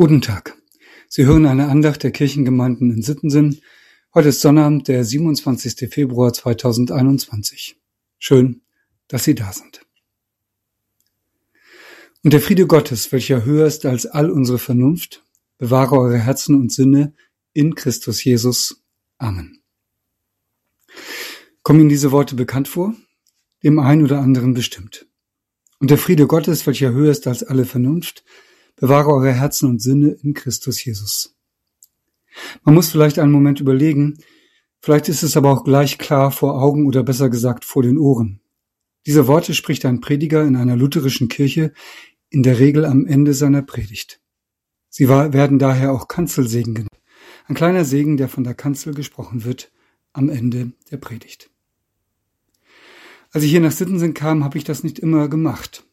Guten Tag. Sie hören eine Andacht der Kirchengemeinden in Sittensen. Heute ist Sonnabend, der 27. Februar 2021. Schön, dass Sie da sind. Und der Friede Gottes, welcher höher ist als all unsere Vernunft, bewahre eure Herzen und Sinne in Christus Jesus. Amen. Kommen Ihnen diese Worte bekannt vor? Dem einen oder anderen bestimmt. Und der Friede Gottes, welcher höher ist als alle Vernunft, Bewahre eure Herzen und Sinne in Christus Jesus. Man muss vielleicht einen Moment überlegen, vielleicht ist es aber auch gleich klar vor Augen oder besser gesagt vor den Ohren. Diese Worte spricht ein Prediger in einer lutherischen Kirche in der Regel am Ende seiner Predigt. Sie werden daher auch Kanzelsegen genannt. Ein kleiner Segen, der von der Kanzel gesprochen wird am Ende der Predigt. Als ich hier nach Sittensen kam, habe ich das nicht immer gemacht.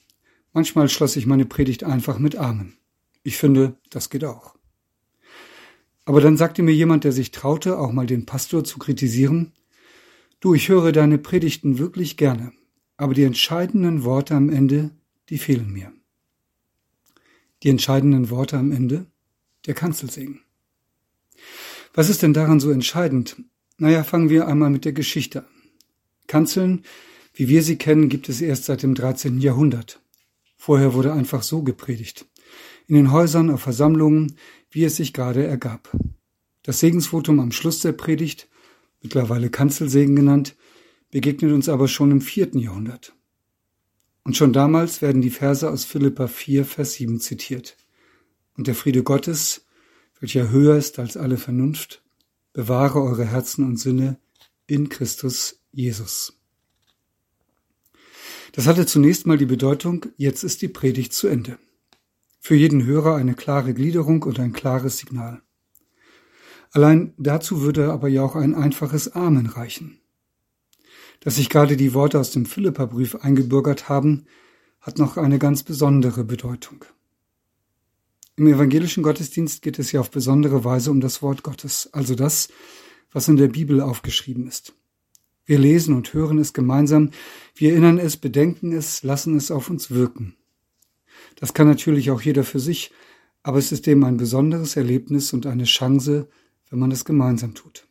Manchmal schloss ich meine Predigt einfach mit Amen. Ich finde, das geht auch. Aber dann sagte mir jemand, der sich traute, auch mal den Pastor zu kritisieren, du, ich höre deine Predigten wirklich gerne, aber die entscheidenden Worte am Ende, die fehlen mir. Die entscheidenden Worte am Ende? Der Kanzelsegen. Was ist denn daran so entscheidend? Naja, fangen wir einmal mit der Geschichte an. Kanzeln, wie wir sie kennen, gibt es erst seit dem 13. Jahrhundert. Vorher wurde einfach so gepredigt. In den Häusern, auf Versammlungen, wie es sich gerade ergab. Das Segensvotum am Schluss der Predigt, mittlerweile Kanzelsegen genannt, begegnet uns aber schon im vierten Jahrhundert. Und schon damals werden die Verse aus Philippa 4, Vers 7 zitiert. Und der Friede Gottes, welcher höher ist als alle Vernunft, bewahre eure Herzen und Sinne in Christus Jesus. Das hatte zunächst mal die Bedeutung, jetzt ist die Predigt zu Ende. Für jeden Hörer eine klare Gliederung und ein klares Signal. Allein dazu würde aber ja auch ein einfaches Amen reichen. Dass sich gerade die Worte aus dem Philipperbrief eingebürgert haben, hat noch eine ganz besondere Bedeutung. Im evangelischen Gottesdienst geht es ja auf besondere Weise um das Wort Gottes, also das, was in der Bibel aufgeschrieben ist. Wir lesen und hören es gemeinsam, wir erinnern es, bedenken es, lassen es auf uns wirken. Das kann natürlich auch jeder für sich, aber es ist eben ein besonderes Erlebnis und eine Chance, wenn man es gemeinsam tut.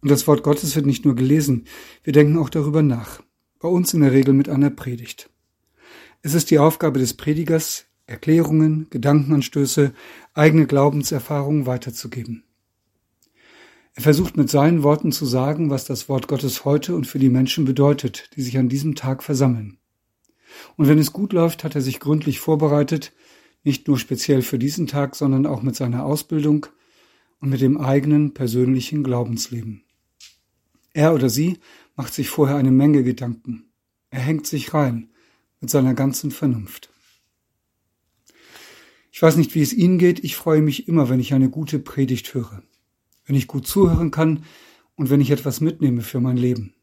Und das Wort Gottes wird nicht nur gelesen, wir denken auch darüber nach, bei uns in der Regel mit einer Predigt. Es ist die Aufgabe des Predigers, Erklärungen, Gedankenanstöße, eigene Glaubenserfahrungen weiterzugeben. Er versucht mit seinen Worten zu sagen, was das Wort Gottes heute und für die Menschen bedeutet, die sich an diesem Tag versammeln. Und wenn es gut läuft, hat er sich gründlich vorbereitet, nicht nur speziell für diesen Tag, sondern auch mit seiner Ausbildung und mit dem eigenen persönlichen Glaubensleben. Er oder sie macht sich vorher eine Menge Gedanken. Er hängt sich rein mit seiner ganzen Vernunft. Ich weiß nicht, wie es Ihnen geht, ich freue mich immer, wenn ich eine gute Predigt höre wenn ich gut zuhören kann und wenn ich etwas mitnehme für mein Leben.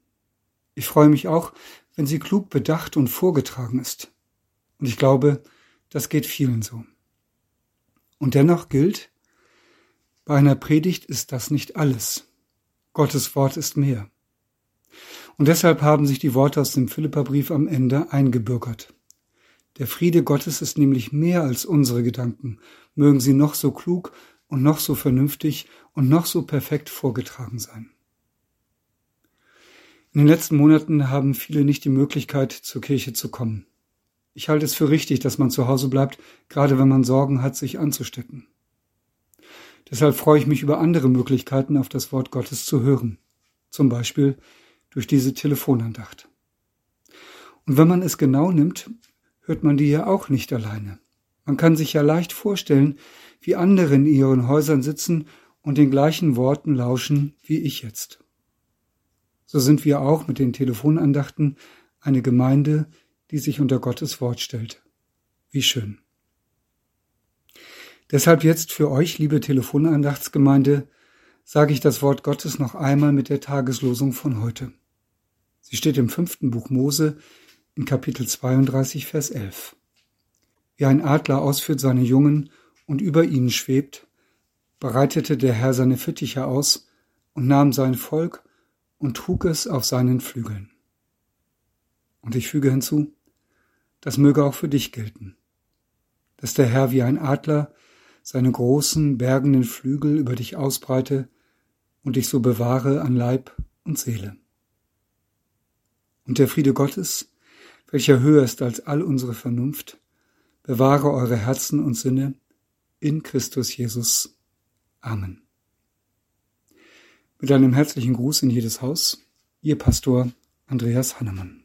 Ich freue mich auch, wenn sie klug bedacht und vorgetragen ist. Und ich glaube, das geht vielen so. Und dennoch gilt, bei einer Predigt ist das nicht alles. Gottes Wort ist mehr. Und deshalb haben sich die Worte aus dem Philipperbrief am Ende eingebürgert. Der Friede Gottes ist nämlich mehr als unsere Gedanken, mögen sie noch so klug und noch so vernünftig und noch so perfekt vorgetragen sein. In den letzten Monaten haben viele nicht die Möglichkeit, zur Kirche zu kommen. Ich halte es für richtig, dass man zu Hause bleibt, gerade wenn man Sorgen hat, sich anzustecken. Deshalb freue ich mich über andere Möglichkeiten, auf das Wort Gottes zu hören. Zum Beispiel durch diese Telefonandacht. Und wenn man es genau nimmt, hört man die ja auch nicht alleine. Man kann sich ja leicht vorstellen, wie andere in ihren Häusern sitzen und den gleichen Worten lauschen wie ich jetzt. So sind wir auch mit den Telefonandachten eine Gemeinde, die sich unter Gottes Wort stellt. Wie schön. Deshalb jetzt für euch, liebe Telefonandachtsgemeinde, sage ich das Wort Gottes noch einmal mit der Tageslosung von heute. Sie steht im fünften Buch Mose in Kapitel 32, Vers 11. Wie ein Adler ausführt seine Jungen und über ihnen schwebt, breitete der Herr seine Fittiche aus und nahm sein Volk und trug es auf seinen Flügeln. Und ich füge hinzu, das möge auch für dich gelten. dass der Herr wie ein Adler seine großen, bergenden Flügel über dich ausbreite und dich so bewahre an Leib und Seele. Und der Friede Gottes, welcher höher ist als all unsere Vernunft, bewahre eure Herzen und Sinne in Christus Jesus. Amen. Mit einem herzlichen Gruß in jedes Haus, Ihr Pastor Andreas Hannemann.